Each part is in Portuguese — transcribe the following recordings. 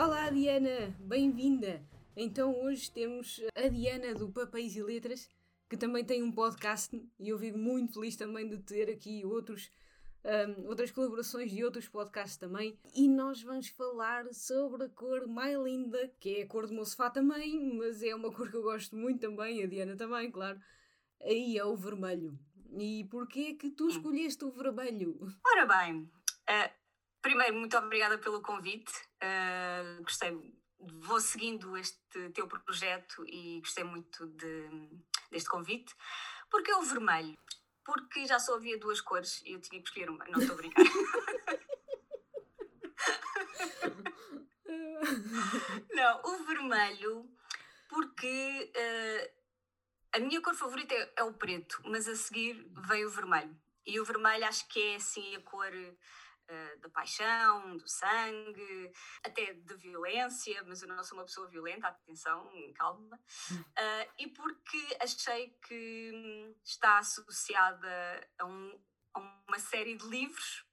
Olá, Diana, bem-vinda. Então, hoje temos a Diana do Papéis e Letras, que também tem um podcast, e eu fico muito feliz também de ter aqui outros, um, outras colaborações de outros podcasts também. E nós vamos falar sobre a cor mais linda, que é a cor do meu sofá também, mas é uma cor que eu gosto muito também, a Diana também, claro. Aí é o vermelho. E porquê que tu escolheste o vermelho? Ora bem, uh, primeiro, muito obrigada pelo convite. Uh, gostei vou seguindo este teu projeto e gostei muito de, deste convite. Porque o vermelho? Porque já só havia duas cores e eu tinha que escolher uma. Não estou a brincar. Não, o vermelho, porque uh, a minha cor favorita é, é, o preto, mas a seguir veio o vermelho. E o vermelho acho que é assim a cor uh, da paixão, do sangue, até de violência, mas eu não sou uma pessoa violenta, atenção, calma. Uh, e porque achei que está associada a, um, a uma série de livros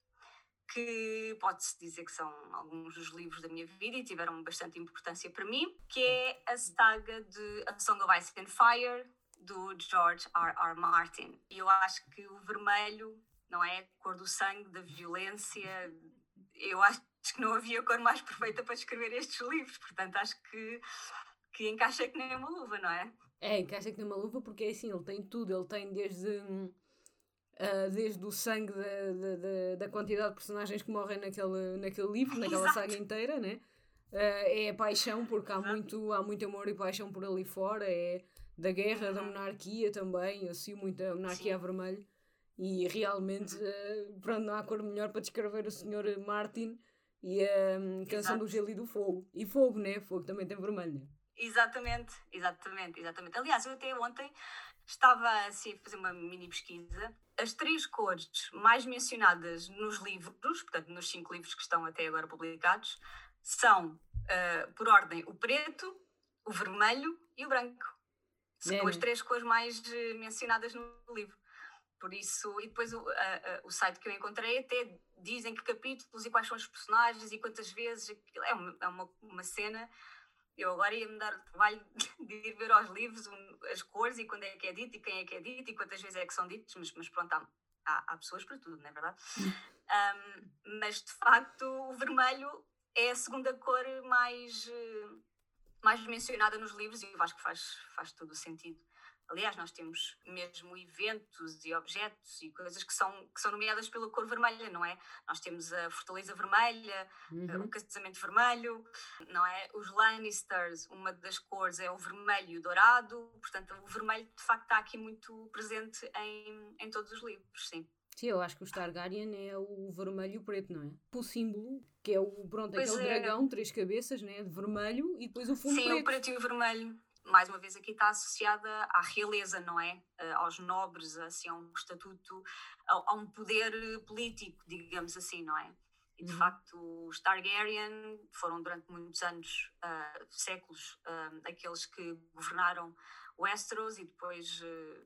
que pode-se dizer que são alguns dos livros da minha vida e tiveram bastante importância para mim, que é a saga de A Song of Ice and Fire, do George R. R. Martin. E eu acho que o vermelho não é? Cor do sangue, da violência. Eu acho que não havia cor mais perfeita para descrever estes livros, portanto acho que, que encaixa que nem uma luva, não é? É, encaixa que nem uma luva porque é assim, ele tem tudo, ele tem desde. Uh, desde o sangue da, da, da, quantidade de personagens que morrem naquele, naquele livro, naquela Exato. saga inteira, né? Uh, é a paixão, porque há muito, há muito amor e paixão por ali fora, é da guerra, da uhum. monarquia também, assim, muita monarquia Sim. a vermelho. E realmente, uh, pronto, não há cor melhor para descrever o Sr. Martin e a um, canção Exato. do gelo e do fogo. E fogo, né? Fogo também tem vermelho, né? Exatamente, exatamente, exatamente. Aliás, eu até ontem estava assim, a fazer uma mini pesquisa. As três cores mais mencionadas nos livros, portanto, nos cinco livros que estão até agora publicados, são, uh, por ordem, o preto, o vermelho e o branco. São é, as três cores mais eh, mencionadas no livro. Por isso, e depois o, a, a, o site que eu encontrei até dizem que capítulos e quais são os personagens e quantas vezes. É uma, é uma, uma cena. Eu agora ia me dar o trabalho de ir ver aos livros as cores e quando é que é dito e quem é que é dito e quantas vezes é que são ditos, mas, mas pronto, há, há, há pessoas para tudo, não é verdade? Um, mas de facto, o vermelho é a segunda cor mais, mais mencionada nos livros e eu acho que faz, faz todo o sentido. Aliás, nós temos mesmo eventos e objetos e coisas que são, que são nomeadas pela cor vermelha, não é? Nós temos a Fortaleza Vermelha, uhum. o Casamento Vermelho, não é? Os Lannisters, uma das cores é o vermelho e o dourado, portanto, o vermelho de facto está aqui muito presente em, em todos os livros, sim. Sim, eu acho que o Targaryen é o vermelho e o preto, não é? O símbolo, que é o, pronto, aquele é. dragão, três cabeças, né? De vermelho, e depois o fundo Sim, preto. Sim, o preto e o vermelho mais uma vez aqui está associada à realeza, não é? Eh, aos nobres, assim, a um estatuto, a, um poder político, digamos assim, não é? E de uhum. facto, os Targaryen foram durante muitos anos, uh, séculos, uh, aqueles que governaram Westeros e depois uh,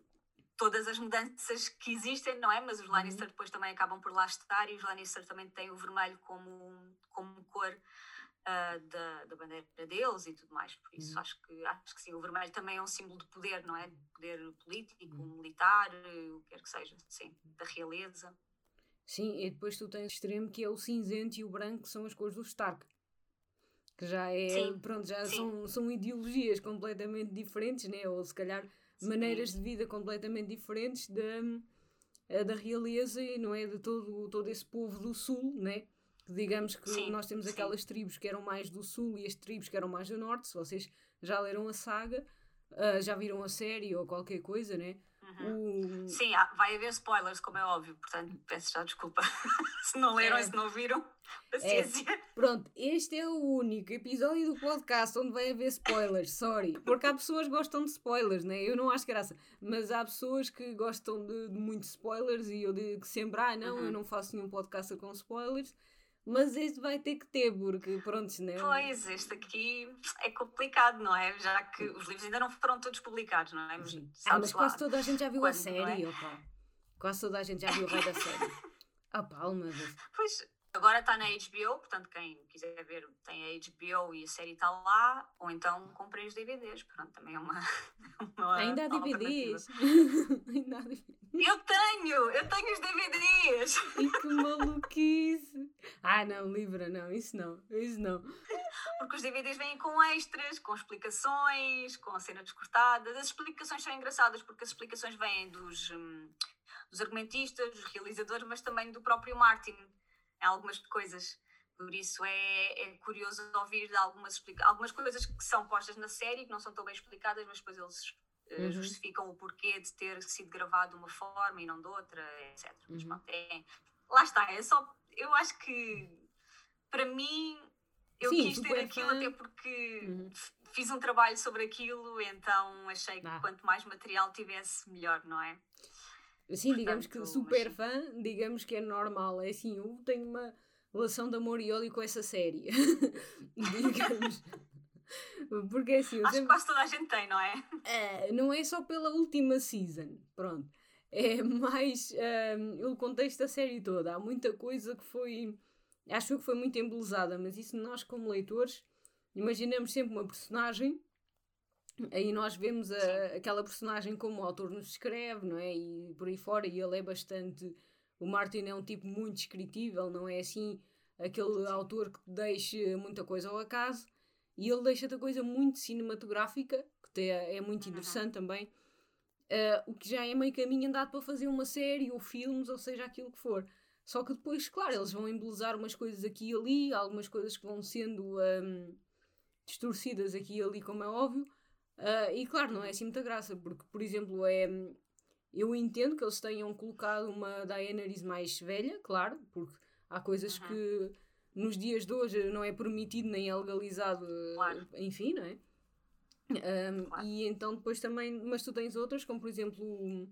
todas as mudanças que existem, não é? Mas os uhum. Lannister depois também acabam por lá estar e os Lannister também têm o vermelho como, como cor uh, da, da bandeira deles e tudo mais. Por isso uhum. acho, que, acho que sim, o vermelho também é um símbolo de poder, não é? De poder político, uhum. militar, o que quer que seja, sim, da realeza. Sim, e depois tu tens o extremo que é o cinzento e o branco, que são as cores do Stark. Que já é, sim, pronto, já são, são ideologias completamente diferentes, né? Ou se calhar sim. maneiras de vida completamente diferentes da, da realeza, não é? De todo, todo esse povo do Sul, né? Digamos que sim, nós temos sim. aquelas tribos que eram mais do sul e as tribos que eram mais do norte. Se vocês já leram a saga, uh, já viram a série ou qualquer coisa, né? Uhum. O... Sim, vai haver spoilers, como é óbvio, portanto peço já desculpa se não leram é. e se não viram. Paciência. É. Pronto, este é o único episódio do podcast onde vai haver spoilers, sorry. Porque há pessoas que gostam de spoilers, né? Eu não acho graça, mas há pessoas que gostam de, de muitos spoilers e eu digo sempre: ah, não, uhum. eu não faço nenhum podcast com spoilers. Mas este vai ter que ter, porque pronto, não é? Pois, este aqui é complicado, não é? Já que os livros ainda não foram todos publicados, não é? Mas, ah, mas quase toda a gente já viu Quando, a série, é? opa. Quase toda a gente já viu o rei da série. Opa, uma vez. Pois, Agora está na HBO, portanto, quem quiser ver tem a HBO e a série está lá, ou então comprei os DVDs. Pronto, também é uma. uma Ainda há DVDs. Ainda há DVDs. Eu tenho! Eu tenho os DVDs! E que maluquice! Ah, não, Libra, não, isso não, isso não. Porque os DVDs vêm com extras, com explicações, com cenas cortadas. As explicações são engraçadas porque as explicações vêm dos, hum, dos argumentistas, dos realizadores, mas também do próprio Martin em algumas coisas. Por isso é, é curioso ouvir algumas, algumas coisas que são postas na série, que não são tão bem explicadas, mas depois eles uh, uhum. justificam o porquê de ter sido gravado de uma forma e não de outra, etc. Mas, uhum. é, lá está, é só. Eu acho que para mim eu Sim, quis ter aquilo fã. até porque uhum. fiz um trabalho sobre aquilo, então achei que ah. quanto mais material tivesse, melhor, não é? Sim, digamos que super fã, digamos que é normal. É assim, eu tenho uma relação de amor e ódio com essa série. digamos. Porque é assim. Acho sempre... que quase toda a gente tem, não é? é? Não é só pela última season, pronto. É mais um, o contexto da série toda. Há muita coisa que foi. Acho que foi muito embelezada, mas isso nós, como leitores, imaginamos sempre uma personagem aí nós vemos a, aquela personagem como o autor nos escreve, não é? E por aí fora, e ele é bastante. O Martin é um tipo muito descritível, não é assim aquele autor que deixa muita coisa ao acaso, e ele deixa a coisa muito cinematográfica, que é, é muito interessante uhum. também, uh, o que já é meio caminho andado para fazer uma série ou filmes, ou seja, aquilo que for. Só que depois, claro, eles vão embelezar umas coisas aqui e ali, algumas coisas que vão sendo um, distorcidas aqui e ali, como é óbvio, Uh, e claro, não é assim muita graça, porque, por exemplo, é, eu entendo que eles tenham colocado uma Daenerys mais velha, claro, porque há coisas uhum. que nos dias de hoje não é permitido nem é legalizado, claro. enfim, não é? Um, claro. E então depois também, mas tu tens outras, como por exemplo o,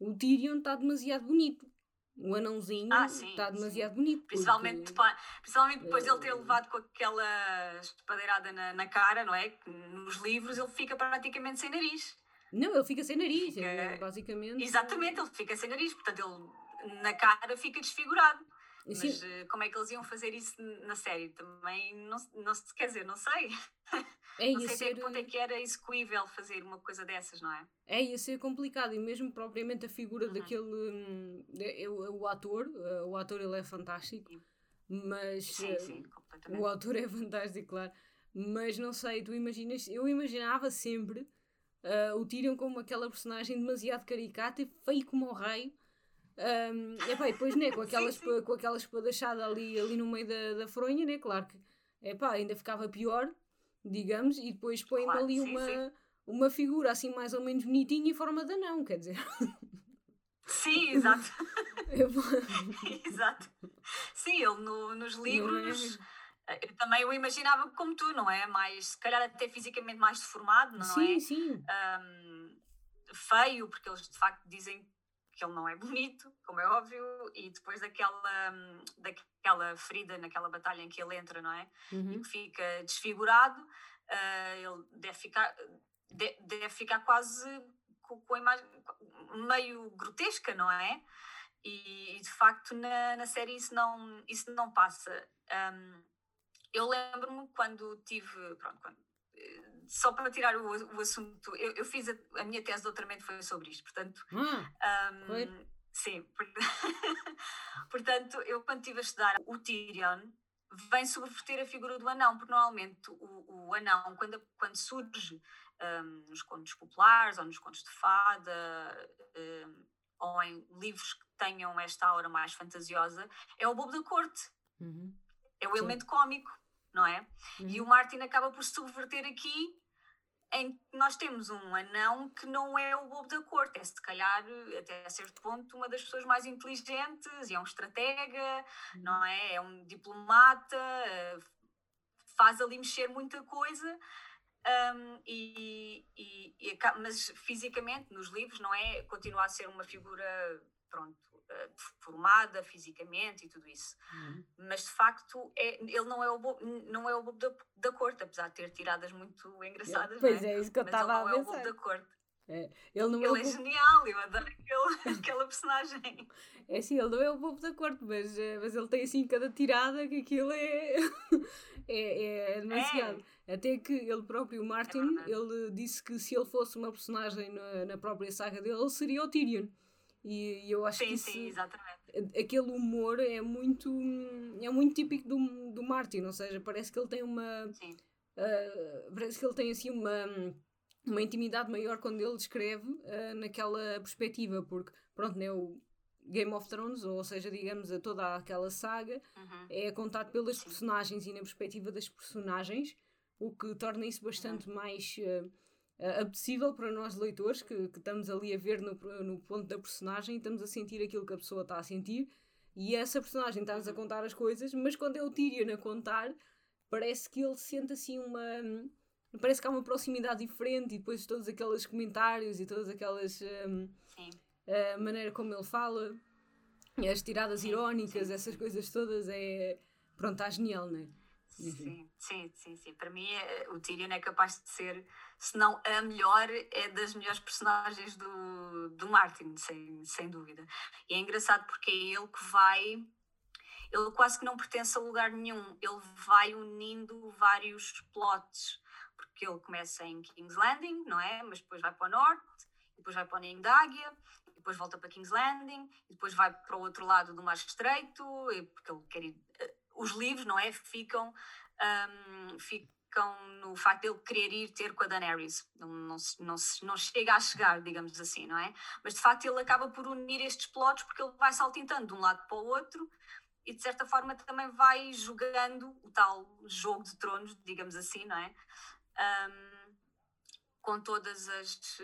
o Tyrion está demasiado bonito. O anãozinho ah, está demasiado sim. bonito. Principalmente, porque, principalmente depois de ele ter eh, levado com aquela espadeirada na, na cara, não é? Nos livros ele fica praticamente sem nariz. Não, ele fica sem nariz, fica... é, basicamente. Exatamente, ele fica sem nariz, portanto ele na cara fica desfigurado. Sim. Mas uh, como é que eles iam fazer isso na série? Também não, não quer dizer, não sei. É, não sei ser... até que ponto é que era execuível fazer uma coisa dessas, não é? É, ia ser complicado, e mesmo propriamente a figura uhum. daquele. Hum, o, o ator, uh, o ator ele é fantástico, mas. Sim, sim, completamente. O autor é fantástico, claro. Mas não sei, tu imaginas. Eu imaginava sempre uh, o Tyrion como aquela personagem demasiado caricata e feio como o raio um, epá, e depois, né, com, aquela, sim, sim. com aquela espadachada ali, ali no meio da, da fronha, né, claro que epá, ainda ficava pior, digamos, e depois põe claro, ali sim, uma, uma figura assim mais ou menos bonitinha em forma de anão, quer dizer. Sim, exato. exato. Sim, ele no, nos é? livros. É? Eu também o imaginava como tu, não é? Mais, se calhar até fisicamente mais deformado, não sim, é? Sim, sim. Um, feio, porque eles de facto dizem que ele não é bonito, como é óbvio, e depois daquela, daquela ferida naquela batalha em que ele entra, não é? Uhum. E que fica desfigurado, uh, ele deve ficar, de, deve ficar quase com, com, a imagem meio grotesca, não é? E, e de facto na, na série isso não, isso não passa. Um, eu lembro-me quando tive, pronto, quando, só para tirar o, o assunto, eu, eu fiz a, a, minha tese de doutoramento foi sobre isto, portanto. Ah, um, foi? Sim, portanto, eu quando estive a estudar o Tyrion, vem subverter a figura do anão, porque normalmente o, o anão, quando, quando surge um, nos contos populares ou nos contos de fada, um, ou em livros que tenham esta aura mais fantasiosa, é o bobo da corte. Uhum. É o Sim. elemento cómico não é? Uhum. E o Martin acaba por subverter aqui em que nós temos um anão que não é o bobo da corte, é se calhar, até a certo ponto, uma das pessoas mais inteligentes, e é um estratega, uhum. não é? É um diplomata, faz ali mexer muita coisa, um, e, e, e, mas fisicamente, nos livros, não é? Continua a ser uma figura, pronto, formada fisicamente e tudo isso. Uhum. Mas de facto é, ele não é o bobo, não é o bobo da, da corte, apesar de ter tiradas muito engraçadas. Pois é? é, isso que eu estava a pensar. Não é o bobo da corte. É, ele não ele é, é genial, eu adoro aquele, aquela personagem. É assim, ele não é o bobo da corte, mas, eh, mas ele tem assim cada tirada que aquilo é, é, é demasiado. É. Até que ele próprio, Martin, é ele disse que se ele fosse uma personagem na, na própria saga dele, ele seria o Tyrion. E, e eu acho sim, que isso, sim, exatamente. aquele humor é muito, é muito típico do, do Martin, ou seja, parece que ele tem uma. Uh, parece que ele tem assim uma uma intimidade maior quando ele escreve uh, naquela perspectiva, porque, pronto, né, o Game of Thrones, ou seja, digamos, a toda aquela saga, uhum. é contado pelas Sim. personagens e na perspectiva das personagens, o que torna isso bastante uhum. mais uh, apetecível para nós leitores, que, que, estamos ali a ver no, no ponto da personagem e estamos a sentir aquilo que a pessoa está a sentir, e essa personagem está-nos a uhum. contar as coisas, mas quando é o Tyrion a contar, parece que ele sente assim uma parece que há uma proximidade diferente e depois todos aqueles comentários e todas aquelas um, a maneira como ele fala as tiradas irónicas essas coisas todas é pronto está genial não é? Sim, sim, sim, sim. Para mim, é, o Tyrion é capaz de ser, se não a melhor, é das melhores personagens do, do Martin, sem, sem dúvida. E é engraçado porque é ele que vai. Ele quase que não pertence a lugar nenhum. Ele vai unindo vários plots porque ele começa em King's Landing, não é? Mas depois vai para o norte, depois vai para o Ninho d'Águia, depois volta para King's Landing, depois vai para o outro lado do Mar Estreito, porque ele quer ir. Eh, os livros, não é? Ficam, um, ficam no facto ele querer ir ter com a Daenerys. Não, não, não, não chega a chegar, digamos assim, não é? Mas de facto ele acaba por unir estes plotos porque ele vai saltintando de um lado para o outro e de certa forma também vai jogando o tal jogo de tronos, digamos assim, não é? um, com todas as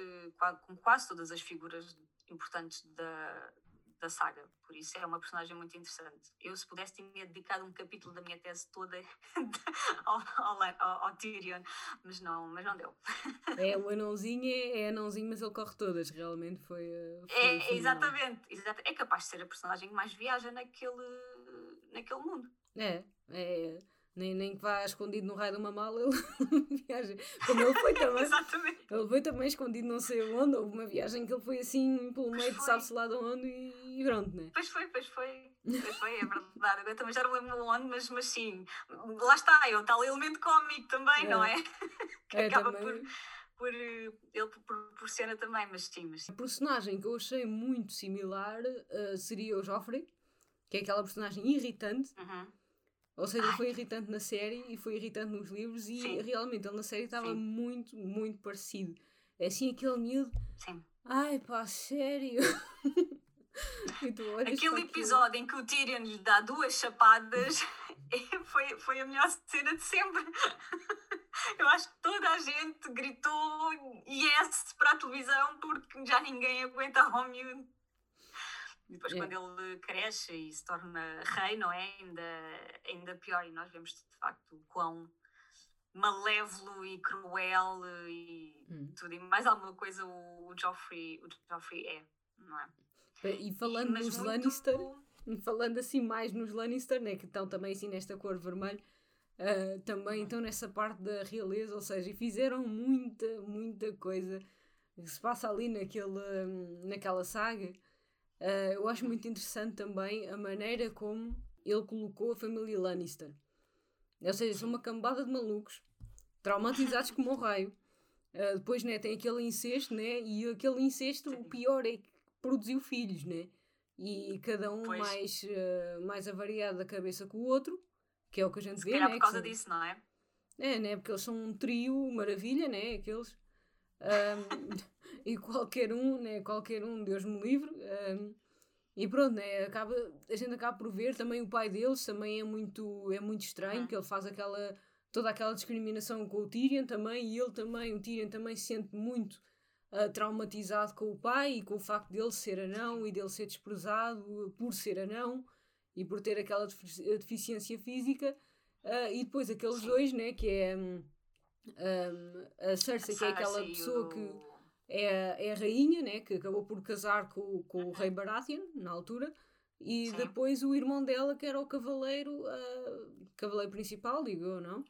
com quase todas as figuras importantes da, da saga, por isso é uma personagem muito interessante. Eu, se pudesse, tinha dedicado um capítulo da minha tese toda ao, ao, ao, ao, Tyrion, mas não, mas não deu. É, o anãozinho é, é anãozinho, mas ele corre todas, realmente foi. Eh, foi é, exatamente, exatamente, é capaz de ser a personagem que mais viaja naquele, naquele mundo. É, é nem, nem que vá escondido no raio de uma mala, ele viaja. Como ele foi também. Exatamente. Ele foi também escondido não sei onde, houve uma viagem que ele foi assim pelo meio de sabe-se lá de onde e, pronto, né? Pois foi, pois foi. Pois foi, é verdade. Eu também já não lembro onde, mas, mas sim. Lá está, é o tal elemento cómico também, é. não é? que é, acaba também... por por ele proporciona também, mas sim, mas... A personagem que eu achei muito similar uh, seria o Joffrey, que é aquela personagem irritante, uhum. Ou seja, foi irritante na série e foi irritante nos livros e Sim. realmente ele na série estava muito, muito parecido. É assim aquele miúdo. Sim. Ai pá, sério. Aquele episódio em que o Tyrion lhe dá duas chapadas foi, foi a melhor cena de sempre. Eu acho que toda a gente gritou yes para a televisão porque já ninguém aguentava o miúdo. E depois, é. quando ele cresce e se torna rei, não é? Ainda, ainda pior. E nós vemos de facto o quão malévolo e cruel e hum. tudo. E mais alguma coisa o, o, Joffrey, o Joffrey é, não é? E falando e, nos muito... Lannister, falando assim mais nos Lannister, né, que estão também assim nesta cor vermelho, uh, também estão nessa parte da realeza, ou seja, fizeram muita, muita coisa que se passa ali naquele, naquela saga Uh, eu acho muito interessante também a maneira como ele colocou a família Lannister. Ou seja, são uma cambada de malucos, traumatizados como o raio. Uh, depois né, tem aquele incesto, né? E aquele incesto, o pior é que produziu filhos, né? E cada um mais, uh, mais avariado da cabeça com o outro, que é o que a gente Se vê, né? por causa são... disso, não é? É, né? Porque eles são um trio maravilha, né? Aqueles. Um, e qualquer um, né? Qualquer um, Deus me livre. Um, e pronto, né? acaba, a gente acaba por ver também o pai deles, também é muito, é muito estranho, uhum. que ele faz aquela, toda aquela discriminação com o Tyrion também, e ele também, o Tyrion também se sente muito uh, traumatizado com o pai e com o facto dele ser anão e dele ser desprezado por ser anão e por ter aquela deficiência física. Uh, e depois aqueles dois, né? Que é um, um, a Cersei, que é aquela pessoa que é, é a rainha, né, que acabou por casar com, com o rei Baratheon, na altura, e Sim. depois o irmão dela, que era o cavaleiro, uh, cavaleiro principal, digo eu, não?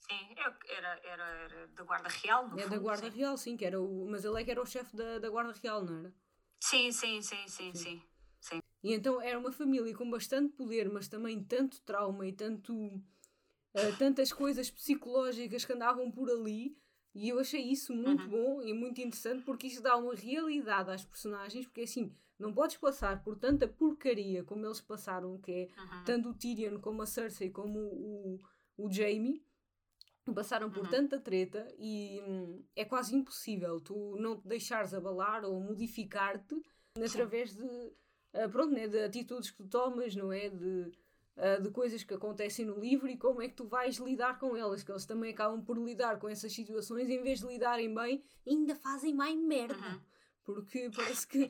Sim, era, era, era da Guarda Real, no É fundo, da Guarda sim. Real, sim, que era o, mas ele é que era o chefe da, da Guarda Real, não era? Sim, sim, sim, sim, sim. sim. E então era uma família com bastante poder, mas também tanto trauma e tanto, uh, tantas coisas psicológicas que andavam por ali. E eu achei isso muito Uhum. bom e muito interessante porque isso dá uma realidade às personagens, porque assim, não podes passar por tanta porcaria como eles passaram, que é Uhum. tanto o Tyrion como a Cersei como o, o Jaime passaram por Uhum. tanta treta e hum, é quase impossível tu não te deixares abalar ou modificar-te através de, ah, pronto, né, de atitudes que tu tomas, não é? De, ah, de coisas que acontecem no livro e como é que tu vais lidar com elas, que eles também acabam por lidar com essas situações em vez de lidarem bem, ainda fazem mais merda. Uhum. Porque parece que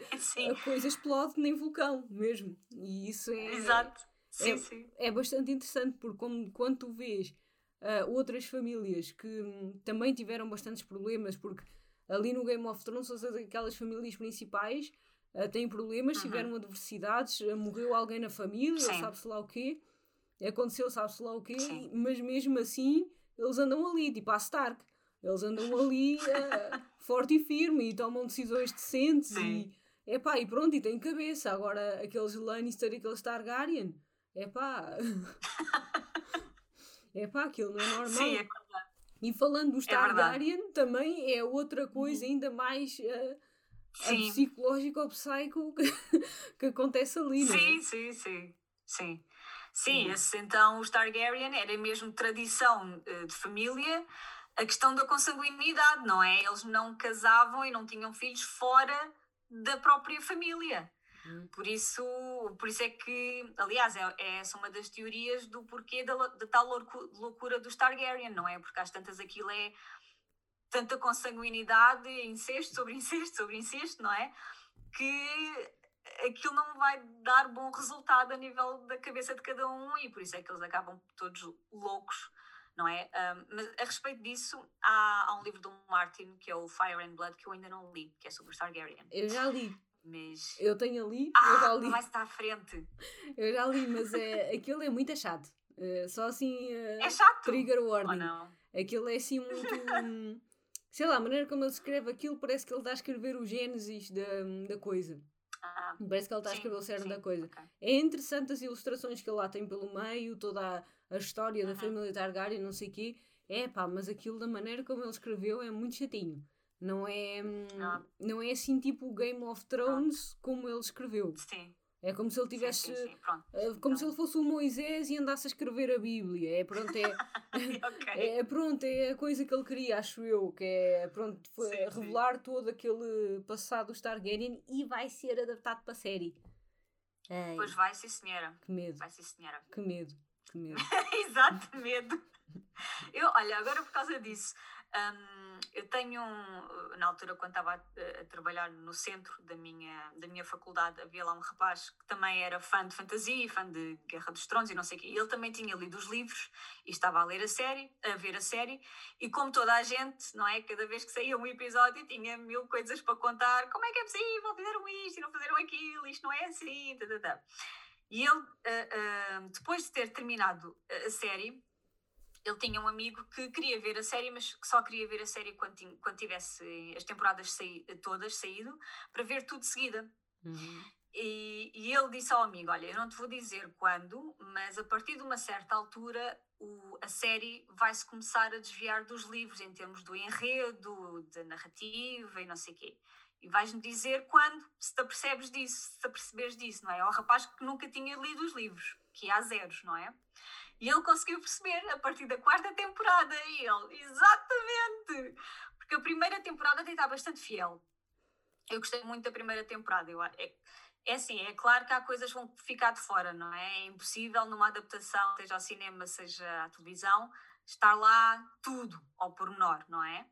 a coisa explode nem vulcão mesmo. E isso é, exato. Sim, é- sim. é bastante interessante porque como, quando tu vês ah, outras famílias que hum, também tiveram bastantes problemas, porque ali no Game of Thrones aquelas famílias principais ah, têm problemas, Uhum. tiveram adversidades, ah, morreu alguém na família, sabe-se lá o quê, aconteceu sabe-se lá o quê, Sim. mas mesmo assim eles andam ali, tipo a Stark. Eles andam ali ah, forte e firme e tomam decisões decentes Sim. e epá, e pronto, e têm cabeça. Agora aqueles Lannister e aqueles Targaryen, epá, epá, aquilo não é normal. Sim, é E falando dos É verdade. Targaryen, também é outra coisa ainda mais Sim. psicológica ou psycho que, que acontece ali, não é? Sim, sim, sim. Sim, sim Hum. esse, então os Targaryen era mesmo tradição eh, de família a questão da consanguinidade, não é? Eles não casavam e não tinham filhos fora da própria família. Por isso, por isso é que, aliás, é, é essa uma das teorias do porquê da, da tal loucu- loucura dos Targaryen, não é? Porque às tantas aquilo é tanta consanguinidade, incesto sobre incesto sobre incesto, não é? Que aquilo não vai dar bom resultado a nível da cabeça de cada um e por isso é que eles acabam todos loucos, não é? Ahm, mas a respeito disso, há, há um livro do Martin que é o Fire and Blood que eu ainda não li, que é sobre os Targaryen. Eu já li, Mas. eu tenho ali, eu já Ah, li, vai estar à frente. eu já li, mas é, aquilo é muito chato. Eh, só assim, eh, É chato! trigger Ou warning. não? Aquilo é assim muito. hum, sei lá, a maneira como ele escreve aquilo parece que ele está a escrever o Gênesis da, da coisa. Ah, Parece que ele está a sim, escrever o cerne da coisa. ok. É interessante as ilustrações que ele lá tem pelo meio, toda a, a história da família Targaryen, não sei o quê. É pá, mas aquilo da maneira como ele escreveu é muito chatinho. Não é, Ah. não é assim tipo o Game of Thrones como ele escreveu. Sim, É como se ele sim, tivesse. sim, sim, pronto. eh, Como se ele fosse o Moisés e andasse a escrever a Bíblia. É pronto, é, ok. é, pronto, é a coisa que ele queria, acho eu, que é pronto, foi Sim, sim. revelar todo aquele passado dos Targaryen e vai ser adaptado para a série. Ai, Pois vai, sim, senhora. que medo, Vai, sim, senhora. que medo, que medo. Exato, medo. Eu, olha, agora por causa disso, hum, eu tenho, um, na altura quando estava a, a trabalhar no centro da minha, da minha faculdade, havia lá um rapaz que também era fã de fantasia, fã de Guerra dos Tronos e não sei o quê. Ele também tinha lido os livros e estava a ler a série, a ver a série, e como toda a gente, não é? Cada vez que saía um episódio tinha mil coisas para contar. Como é que é possível? Fizeram isto e não fizeram aquilo, isto não é assim, tá, tá, tá. E ele, ah, ah, depois de ter terminado a série, ele tinha um amigo que queria ver a série, mas que só queria ver a série quando, quando tivesse as temporadas saí- todas saído, para ver tudo de seguida. Uhum. E, e ele disse ao amigo: Olha, eu não te vou dizer quando, mas a partir de uma certa altura o- a série vai-se começar a desviar dos livros em termos do enredo, da narrativa e não sei o quê. E vais-me dizer quando, se te apercebes disso, se te aperceberes disso, não é? Ao rapaz que nunca tinha lido os livros, que ia a zeros, não é? E ele conseguiu perceber a partir da quarta temporada. E ele, exatamente! Porque a primeira temporada até está bastante fiel. Eu gostei muito da primeira temporada. Eu, é, é assim, é claro que há coisas que vão ficar de fora, não é? É impossível numa adaptação, seja ao cinema, seja à televisão, estar lá tudo ao pormenor, não é?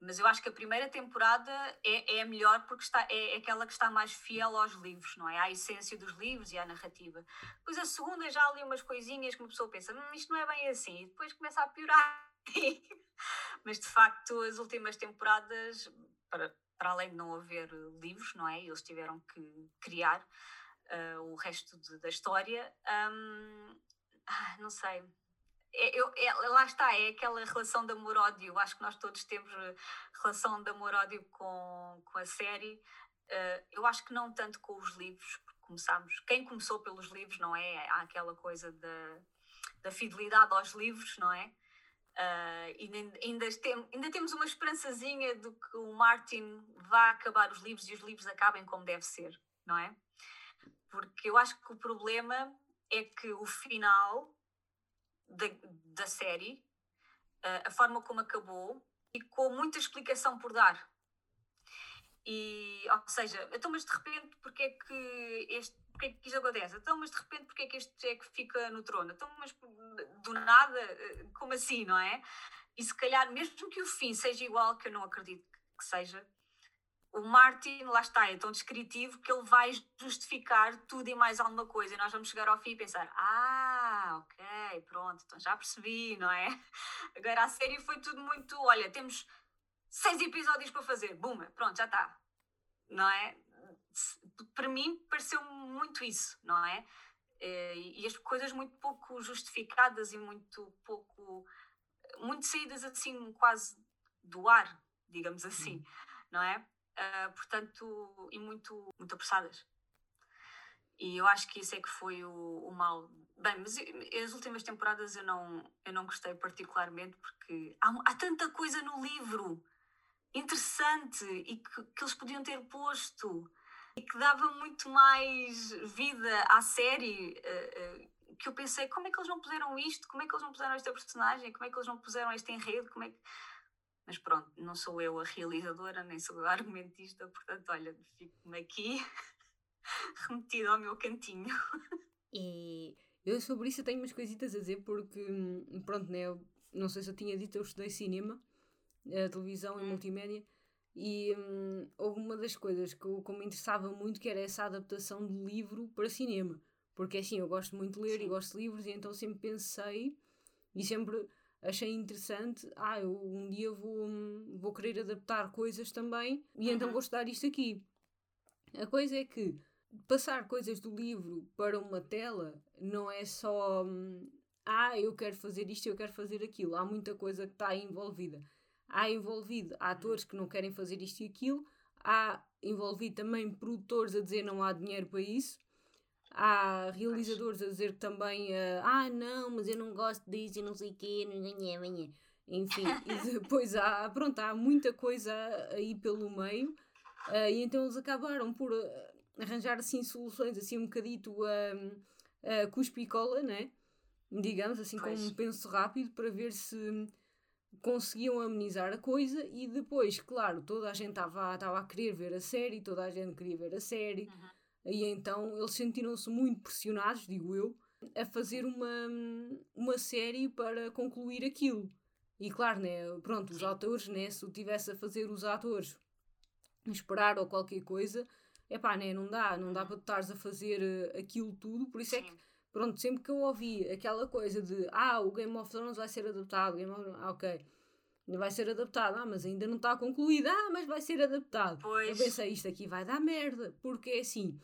Mas eu acho que a primeira temporada é, é a melhor porque está, é, é aquela que está mais fiel aos livros, não é? À essência dos livros e à narrativa. Depois a segunda já ali umas coisinhas que uma pessoa pensa, hum, isto não é bem assim, e depois começa a piorar. Mas de facto, as últimas temporadas, para, para além de não haver livros, não é? Eles tiveram que criar uh, o resto de, da história. Um, ah, não sei. É, eu, é, lá está, é aquela relação de amor-ódio. Acho que nós todos temos eh, relação de amor-ódio com, com a série. Uh, eu acho que não tanto com os livros, porque começámos. Quem começou pelos livros, não é? Há aquela coisa da, da fidelidade aos livros, não é? Uh, e ainda, tem, ainda temos uma esperançazinha de que o Martin vá acabar os livros e os livros acabem como deve ser, não é? Porque eu acho que o problema é que o final da, da série, uh, a forma como acabou, ficou muita explicação por dar. E, ou seja, então, mas de repente, porque é que este, porque é que isto acontece? Então, mas de repente, porque é que este é que fica no trono? Então, mas do nada, eh, como assim, não é? E se calhar, mesmo que o fim seja igual, que eu não acredito que seja, o Martin, lá está, é tão descritivo que ele vai justificar tudo e mais alguma coisa. E nós vamos chegar ao fim e pensar: ah, ok, pronto, então já percebi, não é? Agora a série foi tudo muito: olha, temos seis episódios para fazer, bum, pronto, já está, não é? Para mim pareceu muito isso, não é? Eh, e as coisas muito pouco justificadas e muito pouco. muito saídas assim, quase do ar, digamos assim, não é? uh, portanto, e muito, muito apressadas. E eu acho que isso é que foi o, o mal. Bem, mas as últimas temporadas eu não, eu não gostei particularmente porque há, há tanta coisa no livro interessante e que, que eles podiam ter posto e que dava muito mais vida à série. Uh, uh, que eu pensei, como é que eles não puseram isto? Como é que eles não puseram esta personagem? Como é que eles não puseram este enredo? Como é que mas pronto, não sou eu a realizadora, nem sou a argumentista, portanto, olha, fico-me aqui remetida ao meu cantinho. E eu sobre isso tenho umas coisitas a dizer, porque, hum, pronto, né, eu, não sei se eu tinha dito, eu estudei cinema, a televisão e hum. multimédia, e hum, houve uma das coisas que, eu, que me interessava muito, que era essa adaptação de livro para cinema. Porque assim, eu gosto muito de ler Sim. e gosto de livros, e então sempre pensei, e sempre achei interessante. Ah, eu um dia vou, vou querer adaptar coisas também e então uhum. então vou estudar isto aqui. A coisa é que passar coisas do livro para uma tela não é só ah, eu quero fazer isto, eu quero fazer aquilo. Há muita coisa que está envolvida. Há envolvido atores que não querem fazer isto e aquilo, há envolvido também produtores a dizer não há dinheiro para isso. Há realizadores a dizer também, uh, ah, não, mas eu não gosto disso e não sei o quê, não ganhei, ganhei. Enfim, e depois há, pronto, há muita coisa aí pelo meio, uh, e então eles acabaram por uh, arranjar assim soluções assim um bocadito a uh, cuspe e cola, né? Digamos assim, pois. com um penso rápido para ver se conseguiam amenizar a coisa e depois, claro, toda a gente estava a querer ver a série, toda a gente queria ver a série. Uhum e então eles sentiram-se muito pressionados, digo eu, a fazer uma, uma série para concluir aquilo. E claro, né, pronto, os atores, né, se eu tivesse a fazer os atores esperar ou qualquer coisa, é pá, né, não dá, não dá para estares a fazer uh, aquilo tudo, por isso é que, pronto, sempre que eu ouvi aquela coisa de ah, o Game of Thrones vai ser adaptado, Game of... ah, ok, vai ser adaptado, ah, mas ainda não está concluído, ah, mas vai ser adaptado. Pois. Eu pensei, isto aqui vai dar merda, porque é assim,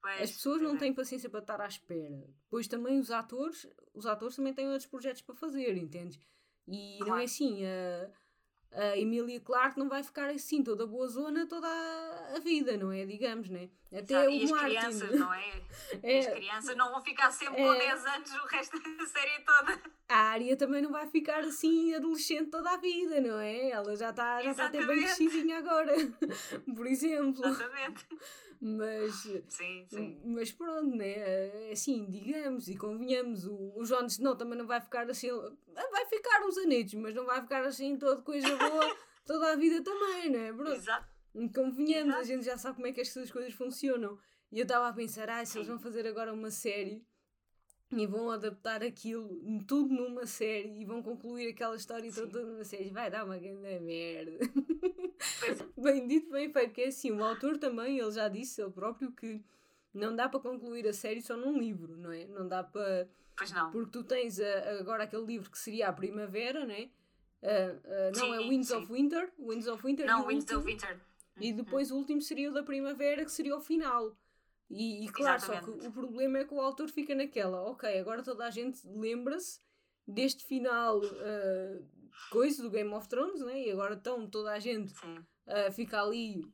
Pois, As pessoas não têm paciência para estar à espera. Pois também os atores, os atores também têm outros projetos para fazer, entendes? E claro. não é assim, a, a Emília Clarke não vai ficar assim toda boa zona toda a, vida, não é? Digamos, né? Até Exato. o e as Martin. crianças, não é? é? As crianças não vão ficar sempre é, com 10 anos o resto da série toda. A Área também não vai ficar assim adolescente toda a vida, não é? Ela já está já tá até bem crescidinha agora, por exemplo. Exatamente. Mas, sim, sim. mas pronto, né? É assim, digamos e convenhamos, o, o Jon Snow também não vai ficar assim, vai ficar uns anetos, mas não vai ficar assim todo coisa boa toda a vida também, né? Pronto. Exato. Convenhamos, Exato. a gente já sabe como é que estas coisas funcionam. E eu estava a pensar, ah, se sim. eles vão fazer agora uma série e vão adaptar aquilo tudo numa série e vão concluir aquela história Sim. toda numa série. Vai dar uma grande merda. bem dito, bem feito, porque é assim, o autor também, ele já disse, ele próprio, que não dá para concluir a série só num livro, não é? Não dá para. Pois não. Porque tu tens a, agora aquele livro que seria a Primavera, não é? Uh, uh, não, é Winds sim. of Winter. Winds of Winter. Não, Winds of Winter. E depois uhum. o último seria o da Primavera, que seria o final. E, e claro, Exatamente. só que o problema é que o autor fica naquela, ok, agora toda a gente lembra-se deste final uh, coisa do Game of Thrones, né? E agora estão toda a gente uh, fica ali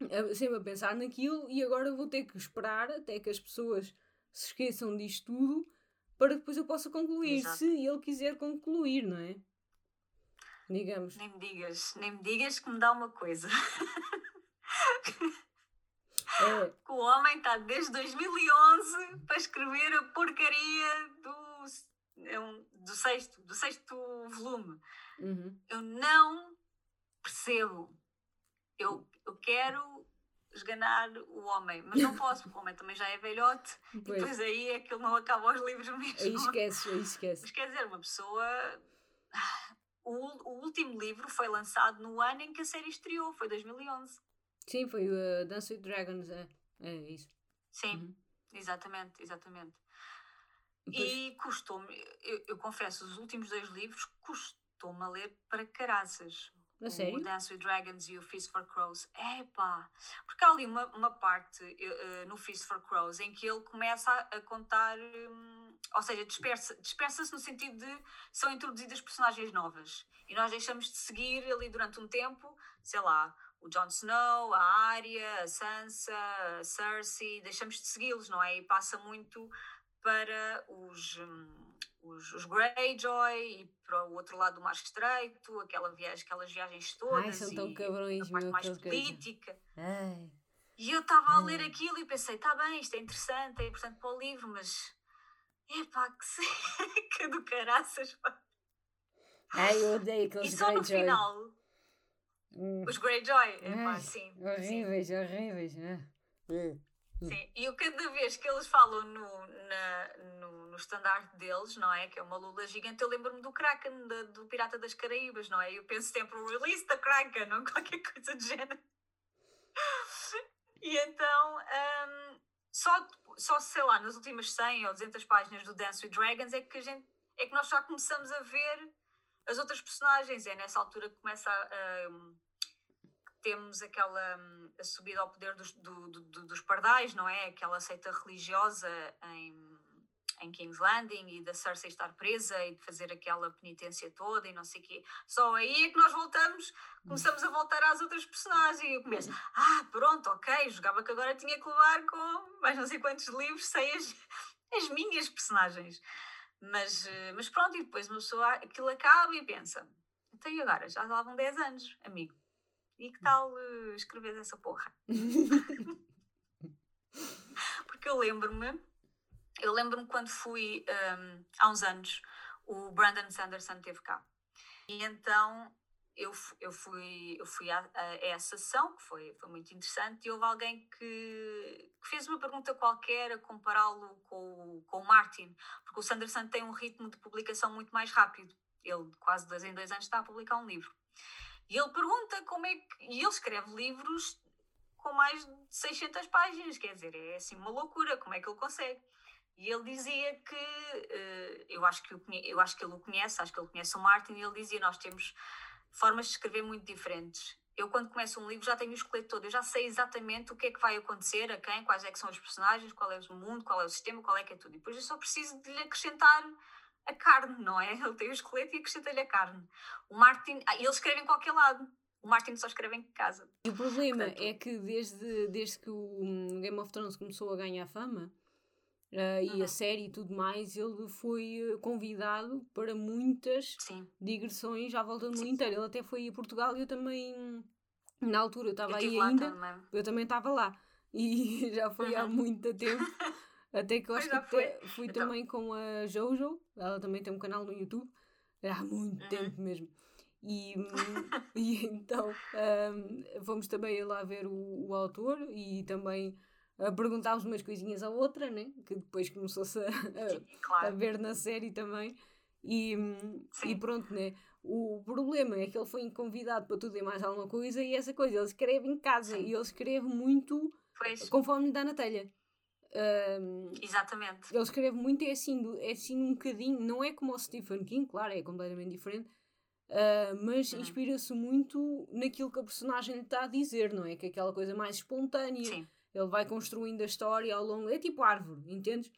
uh, sempre a pensar naquilo e agora vou ter que esperar até que as pessoas se esqueçam disto tudo para que depois eu possa concluir, Exato. se ele quiser concluir, não é? Digamos. Nem me digas, nem me digas que me dá uma coisa. É. Que o homem está desde 2011 para escrever a porcaria do, é do, sexto, do sexto volume. Uhum. Eu não percebo. Eu, eu quero esganar o homem, mas não posso, porque o homem também já é velhote pois. e depois aí é que ele não acaba os livros mesmo. Aí esquece, aí esquece. Mas quer dizer, uma pessoa. O, o último livro foi lançado no ano em que a série estreou, foi 2011. Sim, foi o uh, Dance with Dragons, é, é isso. Sim, uhum. exatamente, exatamente. E, e custou-me, eu, eu, confesso, os últimos dois livros custou-me a ler para caraças. A sério? O Dance with Dragons e o Feast for Crows. Epá! Porque há ali uma, uma parte uh, no Feast for Crows em que ele começa a, a contar, um, ou seja, dispersa-se dispersa no sentido de são introduzidas personagens novas. E nós deixamos de seguir ali durante um tempo, sei lá, o Jon Snow, a Arya, a Sansa, a Cersei, deixamos de segui-los, não é? E passa muito para os. Um, os, os Greyjoy e para o outro lado do Mar Estreito, aquela viagem, aquelas viagens todas. Ai, são tão cabrões, a parte mais política. Ai. E eu estava a ler aquilo e pensei, está bem, isto é interessante, é importante para o livro, mas. Epá, que seca do caraças, pá. Ai, eu odeio aqueles E só no final. Hum. Os Greyjoy, epá, Ai, sim. Horríveis, sim. horríveis, né? Sim, e cada vez que eles falam no, na, no, no estandarte deles, não é? Que é uma lula gigante, eu lembro-me do Kraken, do Pirata das Caraíbas, não é? Eu penso sempre, release the Kraken, ou qualquer coisa do género. e então, um, só, só, sei lá, nas últimas 100 ou 200 páginas do Dance with Dragons é que, a gente, é que nós já começamos a ver as outras personagens. É nessa altura que começa a. a temos aquela hum, subida ao poder dos, do, do, dos pardais, não é? Aquela seita religiosa em, em King's Landing e da Cersei estar presa e de fazer aquela penitência toda e não sei o quê. Só aí é que nós voltamos, começamos a voltar às outras personagens e eu começo, ah, pronto, ok, jogava que agora tinha que levar com mais não sei quantos livros sem as, as minhas personagens. Mas, eh, mas pronto, e depois uma pessoa, aquilo acaba e pensa, então e agora? Já lá vão 10 anos, amigo. E que tal uh, escrever essa porra? Porque eu lembro-me, eu lembro-me quando fui um, há uns anos, o Brandon Sanderson teve cá. E então eu, eu fui, eu fui a, a, essa sessão, que foi, foi muito interessante, e houve alguém que, que fez uma pergunta qualquer a compará-lo com, com o Martin, porque o Sanderson tem um ritmo de publicação muito mais rápido. Ele, quase dois em dois anos, está a publicar um livro. E ele pergunta como é que. E ele escreve livros com mais de 600 páginas, quer dizer, é assim uma loucura, como é que ele consegue? E ele dizia que, uh, eu, acho que eu acho que ele o conhece, acho que ele conhece o Martin, e ele dizia: Nós temos formas de escrever muito diferentes. Eu, quando começo um livro, já tenho o esqueleto todo, eu já sei exatamente o que é que vai acontecer, a quem, quais é que são os personagens, qual é o mundo, qual é o sistema, qual é que é tudo. E depois eu só preciso de lhe acrescentar a carne, não é? Ele tem o esqueleto e acrescenta-lhe a carne. O Martin, ah, ele escreve em qualquer lado. O Martin só escreve em casa. E o problema Portanto, é que desde, desde que o Game of Thrones começou a ganhar fama, Uh, e a uhum. série e tudo mais, ele foi eh, convidado para muitas Sim. digressões à volta do mundo inteiro. Ele até foi a Portugal e eu também, na altura, eu estava aí ainda, também. eu também estava lá. E já foi uhum. há muito tempo. Até que eu acho que fui então... também com a Jojo, ela também tem um canal no YouTube, há muito uhum. tempo mesmo. E, e então um, fomos também lá ver o, o autor e também a perguntarmos umas coisinhas à outra, né? que depois começou-se a, a, claro. a, ver na série também. E, e pronto, né? O problema é que ele foi convidado para tudo e mais alguma coisa, e essa coisa, ele escreve em casa Sim. e ele escreve muito pois. conforme dá na telha. Um, Exatamente. Ele escreve muito, é assim, é assim um bocadinho, não é como o Stephen King, claro, é completamente diferente, uh, mas uhum. inspira-se muito naquilo que a personagem lhe está a dizer, não é? Que é aquela coisa mais espontânea. Sim ele vai construindo a história ao longo. É tipo árvore, entendes?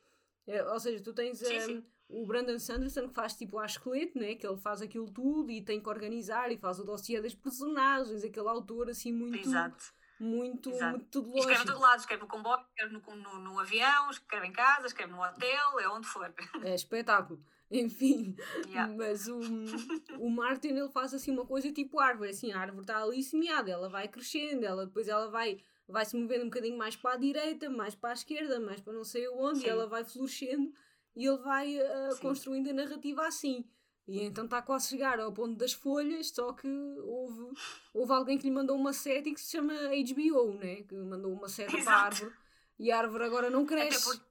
É, ou seja, tu tens sim, sim. o Brandon Sanderson que faz tipo a esqueleto, né? Que ele faz aquilo tudo e tem que organizar e faz o dossiê das personagens, aquele autor assim muito. Exato. Muito, Exato. muito tudo E escreve em todo lado, escreve no comboio, escreve no, no, no avião, escreve em casa, escreve no hotel, é onde for. É espetáculo. Enfim, Yeah. mas o, o Martin ele faz assim uma coisa tipo árvore, assim, a árvore está ali semeada, ela vai crescendo, ela, depois ela vai, vai se movendo um bocadinho mais para a direita, mais para a esquerda, mais para não sei onde, Sim. e ela vai florescendo e ele vai Sim. construindo a narrativa assim. E então está quase a chegar ao ponto das folhas, só que houve, houve alguém que lhe mandou uma seta que se chama HBO, né? Que mandou uma seta para a Exato. árvore e a árvore agora não Até cresce. porque,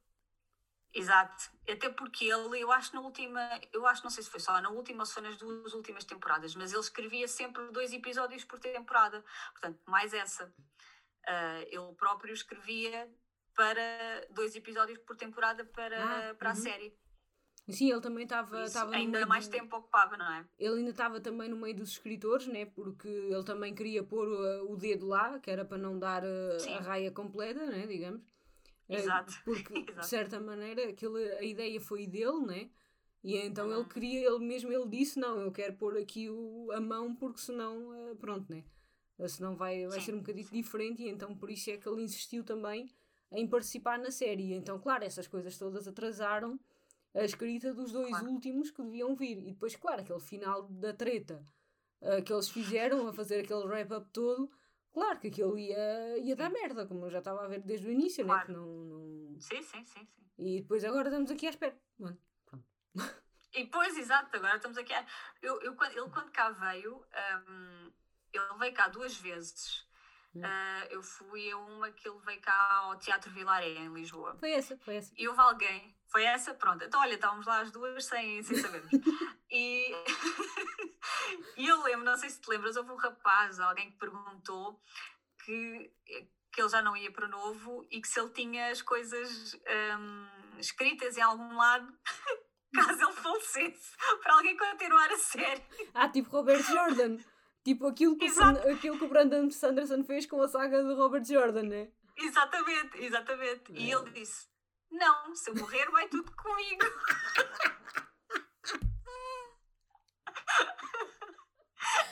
exato, até porque ele, eu acho na última, eu acho, não sei se foi só na última ou se foi nas duas últimas temporadas, mas ele escrevia sempre dois episódios por temporada, portanto, mais essa. Ah, ele próprio escrevia para dois episódios por temporada para, Ah, para a uhum. série. Sim, ele também estava ainda mais do- tempo ocupava, não é? Ele ainda estava também no meio dos escritores, né? Porque ele também queria pôr uh, o dedo lá, que era para não dar uh, Sim. a raia completa, né? Digamos. Eh, Exato. Porque, de Exato. certa maneira, aquilo, a ideia foi dele, né? E então ele Uhum. queria, ele mesmo ele disse, não, eu quero pôr aqui o, a mão porque senão, uh, pronto, né? Uh, Senão vai, vai Sim, ser um bocadinho diferente e então por isso é que ele insistiu também em participar na série. Então, claro, essas coisas todas atrasaram a escrita dos dois Claro. últimos que deviam vir. E depois, claro, aquele final da treta uh, que eles fizeram a fazer aquele wrap-up todo, claro que aquilo ia, ia dar merda, como eu já estava a ver desde o início, né? Claro. Que não, não... Sim, sim, sim, sim. E depois agora estamos aqui à espera. Mano, E depois, exato, agora estamos aqui. A... Eu, eu, quando- ele, quando cá veio, hum, ele veio cá duas vezes. Ah, eu fui a uma que ele veio cá ao Teatro Vilaré, em Lisboa. foi essa, foi essa. E houve alguém, foi essa? Pronto. Então, olha, estávamos lá as duas sem, sem sabermos. e, e eu lembro, não sei se te lembras, houve um rapaz, alguém que perguntou que, que ele já não ia para novo e que se ele tinha as coisas hum, escritas em algum lado. Caso ele falecesse, para alguém continuar a série. Ah, tipo Robert Jordan. Tipo aquilo que, o Exato. Aquilo que o Brandon Sanderson fez com a saga do Robert Jordan, né? Exatamente, exatamente. E É. ele disse: Não, se eu morrer, vai tudo comigo.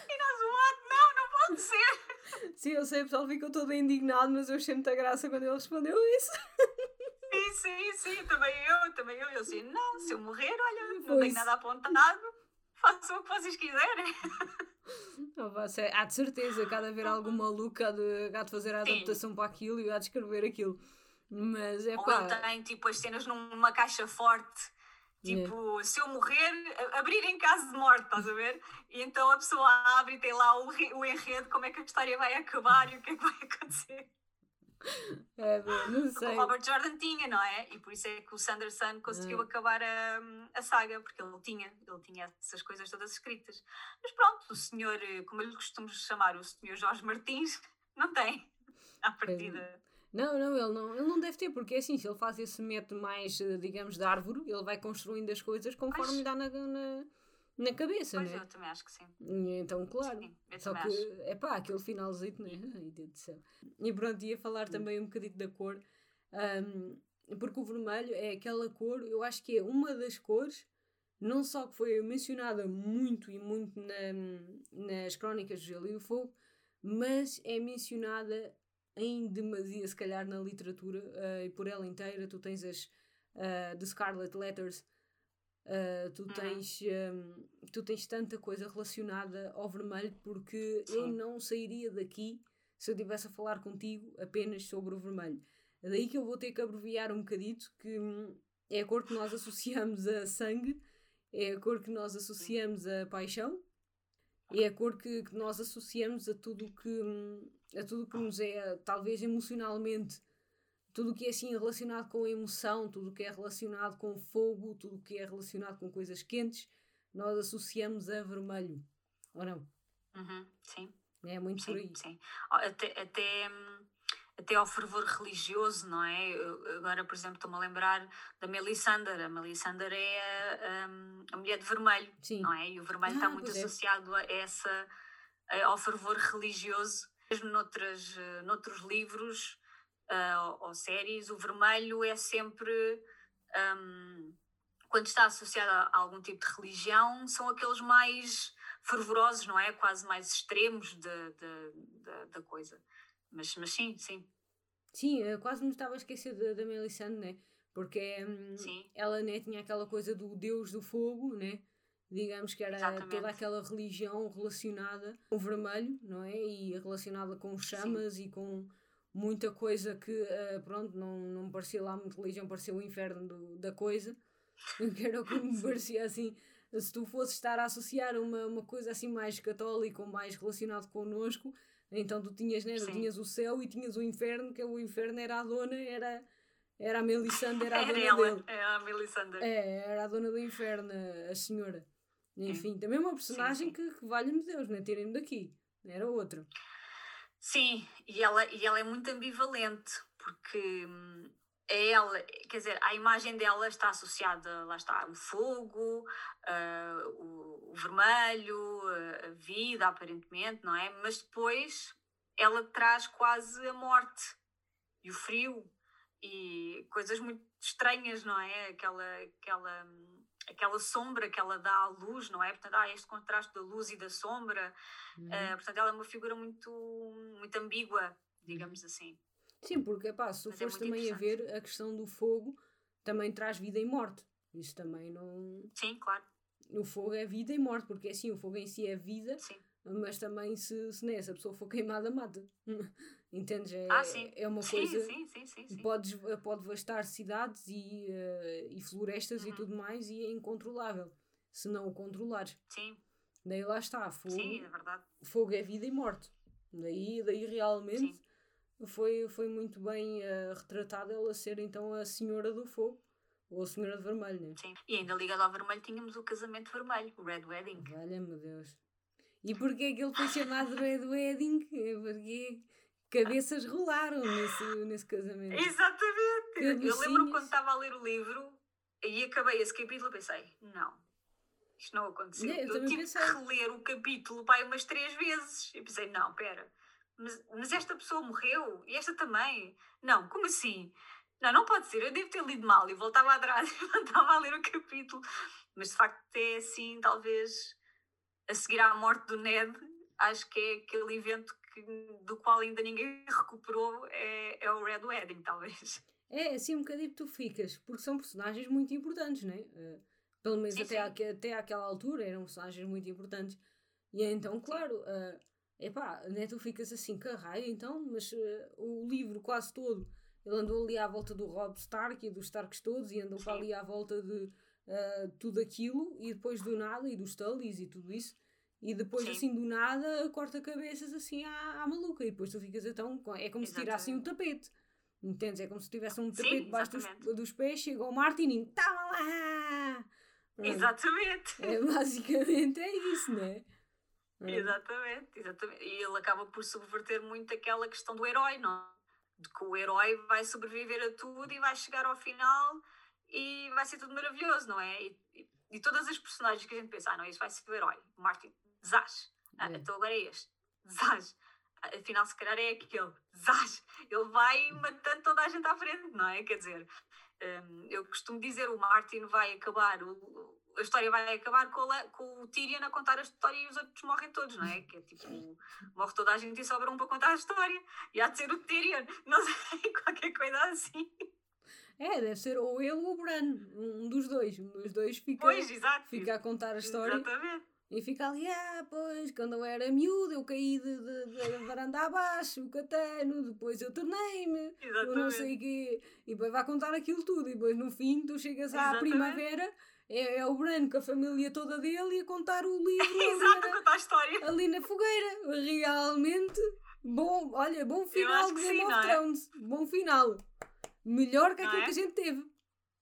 e nós, what? Não, não pode ser. Sim, eu sei, o pessoal ficou todo indignado, mas eu achei muita graça quando ele respondeu isso. Sim, sim, sim, também eu, também eu. Eu assim: Não, se eu morrer, olha, não Pois. tenho nada apontado. Façam o que vocês quiserem. Não, vá, sé- há de certeza que há de haver algum maluco há de, há de fazer a Sim. adaptação para aquilo e há de escrever aquilo. Mas é Ou pá. tem tipo as cenas numa caixa forte. Tipo, se eu morrer, abrir em caso de morte, estás a ver? E então a pessoa abre e tem lá o, o enredo, como é que a história vai acabar e o que é que vai acontecer. É, não sei. o Robert Jordan tinha, não é? E por isso é que o Sanderson conseguiu É. acabar a, a saga, porque ele tinha, ele tinha essas coisas todas escritas. Mas pronto, o senhor, como eu lhe costumo chamar, o senhor Jorge Martins, não tem. À partida. Não, não ele, não, ele não deve ter, porque é assim, se ele faz esse método mais, eh, digamos, de árvore, ele vai construindo as coisas conforme Pois. lhe dá na, na, na cabeça, Pois né? eu também acho que sim. Então, claro. Sim, Só que, é pá, aquele finalzinho, né? Ai, Deus do céu. E pronto, ia falar também um bocadinho da cor, ahm, porque o vermelho é aquela cor, eu acho que é uma das cores, não só que foi mencionada muito e muito na- nas crónicas do Gelo e do Fogo, mas é mencionada em demasia, se calhar, na literatura ah, e por ela inteira. Tu tens as ah, The Scarlet Letters, ah, tu, Uhum. tens, hum, tu tens tanta coisa relacionada ao vermelho porque eu Sim. não sairia daqui se eu estivesse a falar contigo apenas sobre o vermelho. É daí que eu vou ter que abreviar um bocadito que hum, é a cor que nós associamos a sangue, é a cor que nós associamos a paixão, é a cor que, que nós associamos a tudo que a tudo que nos é talvez emocionalmente tudo o que é assim relacionado com a emoção, tudo o que é relacionado com fogo, tudo o que é relacionado com coisas quentes, nós associamos a vermelho. Ou não? Uhum, sim. É muito por aí. Sim, sim. Até, até, hum, até ao fervor religioso, não é? Eu- agora, por exemplo, estou-me a lembrar da Melisandre. A Melisandre é a, hum, a mulher de vermelho, Sim. não é? E o vermelho Ah, está muito é. associado a essa, ao fervor religioso. Mesmo noutras, eh, noutros livros ah, ou, ou séries, o vermelho é sempre. hum, quando está associada a algum tipo de religião, são aqueles mais fervorosos, não é? Quase mais extremos de, da coisa. Mas, mas sim, sim. Sim, quase me estava a esquecer da, da Melisande, né? Porque hum, ela né, tinha aquela coisa do deus do fogo, né? Digamos que era Exatamente. toda aquela religião relacionada com o vermelho, não é? E relacionada com chamas sim. e com muita coisa que, uh, pronto, não, não parecia lá muito religião, parecia o inferno do, da coisa. Que era o que me parecia assim se tu fosses estar a associar uma, uma coisa assim mais católica ou mais relacionado connosco, então tu tinhas, né, tu tinhas o céu e tinhas o inferno, que o inferno era a dona, era, era a Melisandre, era a dona ela, dele. É a Melisandre. É, era a dona do inferno, a senhora. Enfim, também uma personagem sim, sim. que, que valha-me Deus, né? Tirem-me daqui. Era outra. Sim, e ela, e ela é muito ambivalente, porque hum, é ela, quer dizer, a imagem dela está associada, lá está, o fogo, uh, o, o, vermelho, a vida, aparentemente, não é? Mas depois ela traz quase a morte e o frio e coisas muito estranhas, não é? Aquela, aquela, aquela sombra que ela dá à luz, não é? Portanto, há este contraste da luz e da sombra. Uhum. Uh, portanto, ela é uma figura muito, muito ambígua, digamos assim. Sim, porque pá, se tu Mas é fores é também a ver a questão do fogo, também traz vida e morte. Isso também não. Sim, claro. O fogo é vida e morte, porque assim, o fogo em si é vida, sim. mas também se, se nessa pessoa for queimada, mata. Entendes? É, ah, sim. é uma sim, coisa. Sim, sim, sim, sim. Podes, pode devastar cidades e, uh, e florestas uhum. e tudo mais e é incontrolável. Se não o controlares. Sim. Daí lá está. Fogo, sim, é verdade. Fogo é vida e morte. Daí, daí realmente. Foi, foi muito bem uh, retratada ela ser então a Senhora do Fogo, ou a Senhora de Vermelho, né? Sim, e ainda ligado ao vermelho tínhamos o casamento vermelho, o Red Wedding. Valha-me Deus. E porquê que ele foi chamado Red Wedding? É porque cabeças rolaram nesse, nesse casamento. Exatamente! Eu lembro quando estava a ler o livro e acabei esse capítulo e pensei, não, isto não aconteceu. É, eu, eu tive pensei. que reler o capítulo pai umas três vezes e pensei, não, pera mas, mas esta pessoa morreu e esta também. Não, como assim? Não, não pode ser, eu devo ter lido mal e voltava atrás e voltava a ler o capítulo. Mas de facto é assim, talvez a seguir à morte do Ned, acho que é aquele evento que, do qual ainda ninguém recuperou, é, é o Red Wedding, talvez. É, assim um bocadinho tu ficas, porque são personagens muito importantes, não é? Uh, pelo menos sim, até, sim. até àquela altura eram personagens muito importantes. E então, claro, uh, Epá, né, tu ficas assim, que raio então, mas uh, o livro quase todo, ele andou ali à volta do Rob Stark e dos Starks todos e andou ali à volta de uh, tudo aquilo e depois do nada, e dos Tullys e tudo isso, e depois Sim. assim do nada corta cabeças assim à, à maluca e depois tu ficas então, é como Exatamente. se tirassem um tapete. Entendes? É como se tivesse um tapete debaixo dos, dos pés, chega o Martin e tava lá! Exatamente! É, basicamente é isso, né? Hum. Exatamente, exatamente. E ele acaba por subverter muito aquela questão do herói, não? De que o herói vai sobreviver a tudo e vai chegar ao final e vai ser tudo maravilhoso, não é? E, e, e todas as personagens que a gente pensa, ah, não, isso vai ser o herói. O Martin, Zaz. Ah, é. Então agora é este. Zaz. Afinal, se calhar é aquele. Zaz. Ele vai matando toda a gente à frente, não é? Quer dizer, um, eu costumo dizer, o Martin vai acabar o, a história vai acabar com, a, com o Tyrion a contar a história e os outros morrem todos, não é? Que é tipo, morre toda a gente e sobra um para contar a história. E há de ser o Tyrion, não sei, qualquer coisa assim. É, deve ser ou ele ou o Bran, um dos dois. Um dos dois fica, pois, fica a contar a história. Exatamente. E fica ali, ah, pois, quando eu era miúdo eu caí de, de, de varanda abaixo, o catano, depois eu tornei-me, eu não sei o quê. E depois vai contar aquilo tudo. E depois no fim tu chegas à primavera é, é o branco, a família toda dele, a contar o livro. Exato, a contar a história. Ali na fogueira. Realmente, bom, olha, bom final de Game of é? Thrones. Bom final. Melhor que não aquilo é? que a gente teve.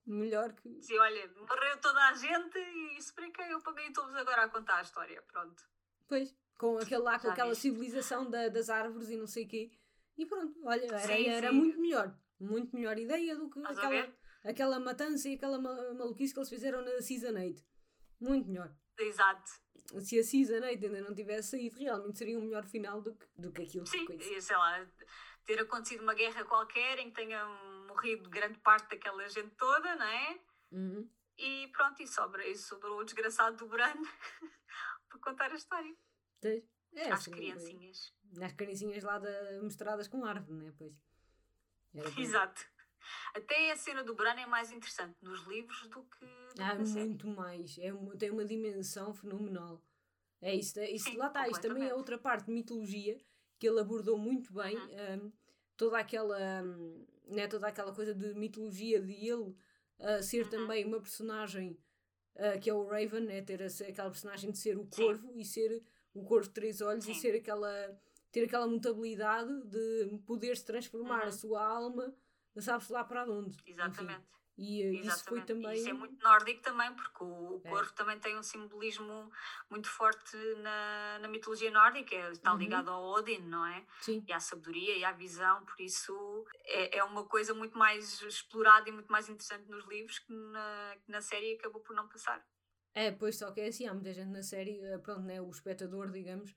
Melhor que. Sim, olha, morreu toda a gente e isso para quem eu paguei todos agora a contar a história. Pronto. Pois, com aquele lá, com Já aquela viste. civilização da, das árvores e não sei o quê. E pronto, olha, era, sim, era sim. muito melhor. Muito melhor ideia do que Mas aquela aquela matança e aquela maluquice que eles fizeram na Season 8. Muito melhor. Exato. Se a Season 8 ainda não tivesse saído, realmente seria um melhor final do que, do que aquilo Sim, que sei lá, ter acontecido uma guerra qualquer em que tenha morrido grande parte daquela gente toda, não é? Uhum. E pronto, e sobra isso sobre o desgraçado do Bran para contar a história. É, Às assim, criancinhas. As criancinhas lá da, misturadas com árvore, né? Pois. Era bem- Exato. Até a cena do Bran é mais interessante nos livros do que, Ah, muito mais. É, uma- tem uma dimensão fenomenal. É isso, é isso Sim, lá está. Isto também é outra parte de mitologia que ele abordou muito bem. Uhum. hum, toda aquela hum, né, toda aquela coisa de mitologia de ele ah, ser Uhum. também uma personagem ah, que é o Raven, né, ter essa- aquela personagem de ser o Sim. corvo e ser o corvo de três olhos e Sim. ser aquela ter aquela mutabilidade de poder se transformar a Uhum. sua alma, sabe-se lá para onde. Enfim, Exatamente. E eh, isso foi Exatamente. também. Isso é muito nórdico também, porque o, É. corvo também tem um simbolismo muito forte na, na mitologia nórdica, está Uhum. ligado ao Odin, não é? Sim. E à sabedoria e à visão, por isso é, é uma coisa muito mais explorada e muito mais interessante nos livros que na, que na série acabou por não passar. É, pois só que é assim, há muita gente na série, eh, pronto, né, o espectador, digamos,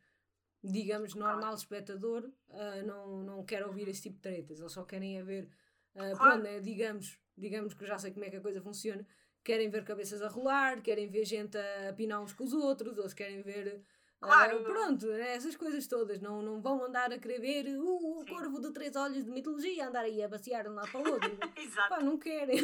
digamos, normal espectador, ah, não, não quer ouvir esse tipo de tretas, eles só querem é ver, ah, Claro. pronto, né, digamos, digamos que já sei como é que a coisa funciona, querem ver cabeças a rolar, querem ver gente a pinar uns com os outros, eles querem ver, Claro. pronto, né, essas coisas todas, não, não vão andar a querer ver uh, o corvo de três olhos de mitologia, andar aí a passear de um lado para o outro, Exato. pá, não querem.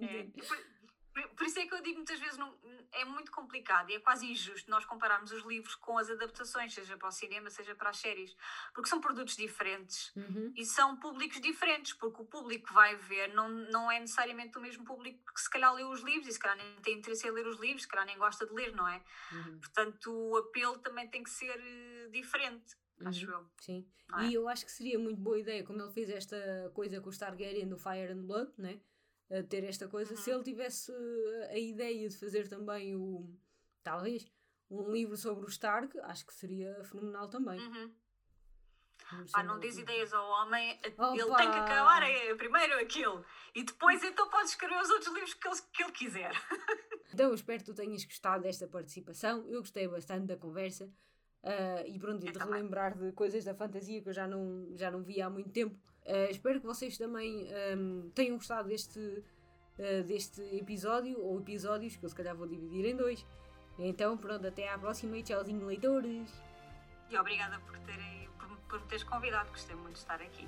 É, Por, isso é que eu digo muitas vezes não, é muito complicado e é quase injusto nós compararmos os livros com as adaptações, seja para o cinema, seja para as séries, porque são produtos diferentes Uhum. e são públicos diferentes, porque o público que vai ver não, não é necessariamente o mesmo público que se calhar lê os livros e se calhar nem tem interesse em ler os livros, se calhar nem gosta de ler, não é? Uhum. Portanto, o apelo também tem que ser eh, diferente, acho Uhum. eu. Sim, é? e eu acho que seria muito boa ideia, como ele fez esta coisa com o Targaryen do Fire and Blood, né? A ter esta coisa, se Uhum. ele tivesse uh, a ideia de fazer também o. talvez. um livro sobre o Stark, acho que seria fenomenal também. Uhum. Sei, não diz ideias ao homem, ele Opa! tem que acabar eh, primeiro aquilo e depois então pode escrever os outros livros que ele, que ele quiser. Então, espero que tu tenhas gostado desta participação. Eu gostei bastante da conversa. ah, e pronto, Eu de relembrar de coisas da fantasia que eu já não, já não via há muito tempo. Ah, espero que vocês também ahm, tenham gostado deste, ah, deste episódio, ou episódios, que eu se calhar vou dividir em dois. Então, pronto, até à próxima e tchauzinho, leitores! E obrigada por, terem, por, por me teres convidado, gostei muito de estar aqui.